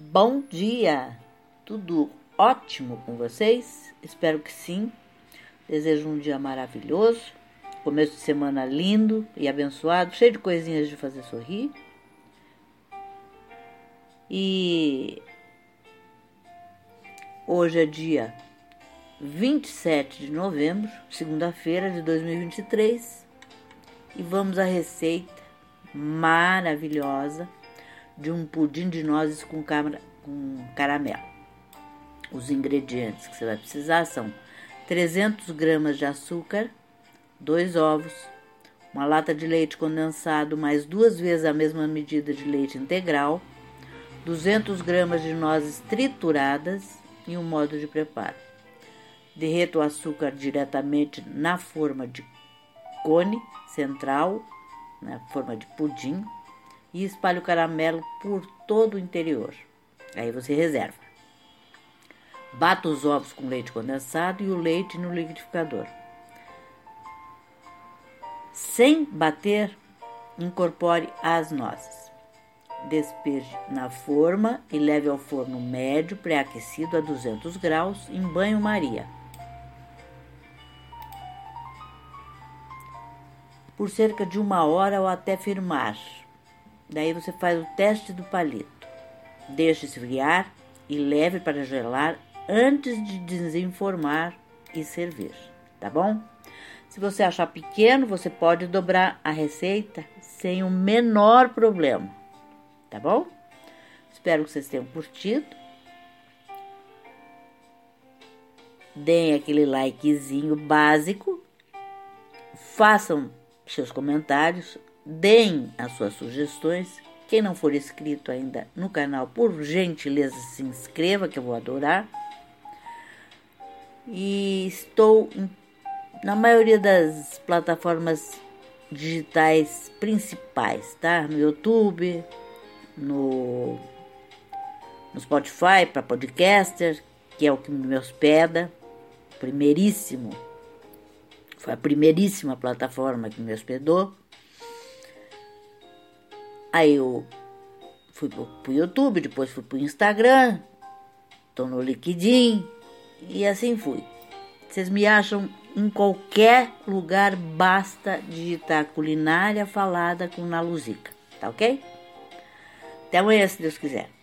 Bom dia! Tudo ótimo com vocês? Espero que sim. Desejo um dia maravilhoso, começo de semana lindo e abençoado, cheio de coisinhas de fazer sorrir. E hoje é dia 27 de novembro, segunda-feira de 2023, e vamos à receita maravilhosa de um pudim de nozes com, com caramelo. Os ingredientes que você vai precisar são 300 gramas de açúcar, dois ovos, uma lata de leite condensado mais duas vezes a mesma medida de leite integral, 200 gramas de nozes trituradas e um modo de preparo. Derreta o açúcar diretamente na forma de cone central, na forma de pudim, e espalhe o caramelo por todo o interior. Aí você reserva. Bata os ovos com leite condensado e o leite no liquidificador. Sem bater, incorpore as nozes. Despeje na forma e leve ao forno médio pré-aquecido a 200 graus em banho-maria. Por cerca de uma hora ou até firmar. Daí você faz o teste do palito. Deixe esfriar e leve para gelar antes de desenformar e servir, tá bom? Se você achar pequeno, você pode dobrar a receita sem o menor problema, tá bom? Espero que vocês tenham curtido. Deem aquele likezinho básico, façam seus comentários, deem as suas sugestões. Quem não for inscrito ainda no canal, por gentileza se inscreva, que eu vou adorar. E estou na maioria das plataformas digitais principais, tá? No YouTube, no, no Spotify para podcaster, que é o que me hospeda, primeiríssimo. Foi a primeiríssima plataforma que me hospedou. Aí eu fui pro, pro YouTube, depois fui pro Instagram, tô no LinkedIn e assim fui. Vocês me acham em qualquer lugar, basta digitar culinária falada com Naluzica, tá ok? Até amanhã, se Deus quiser.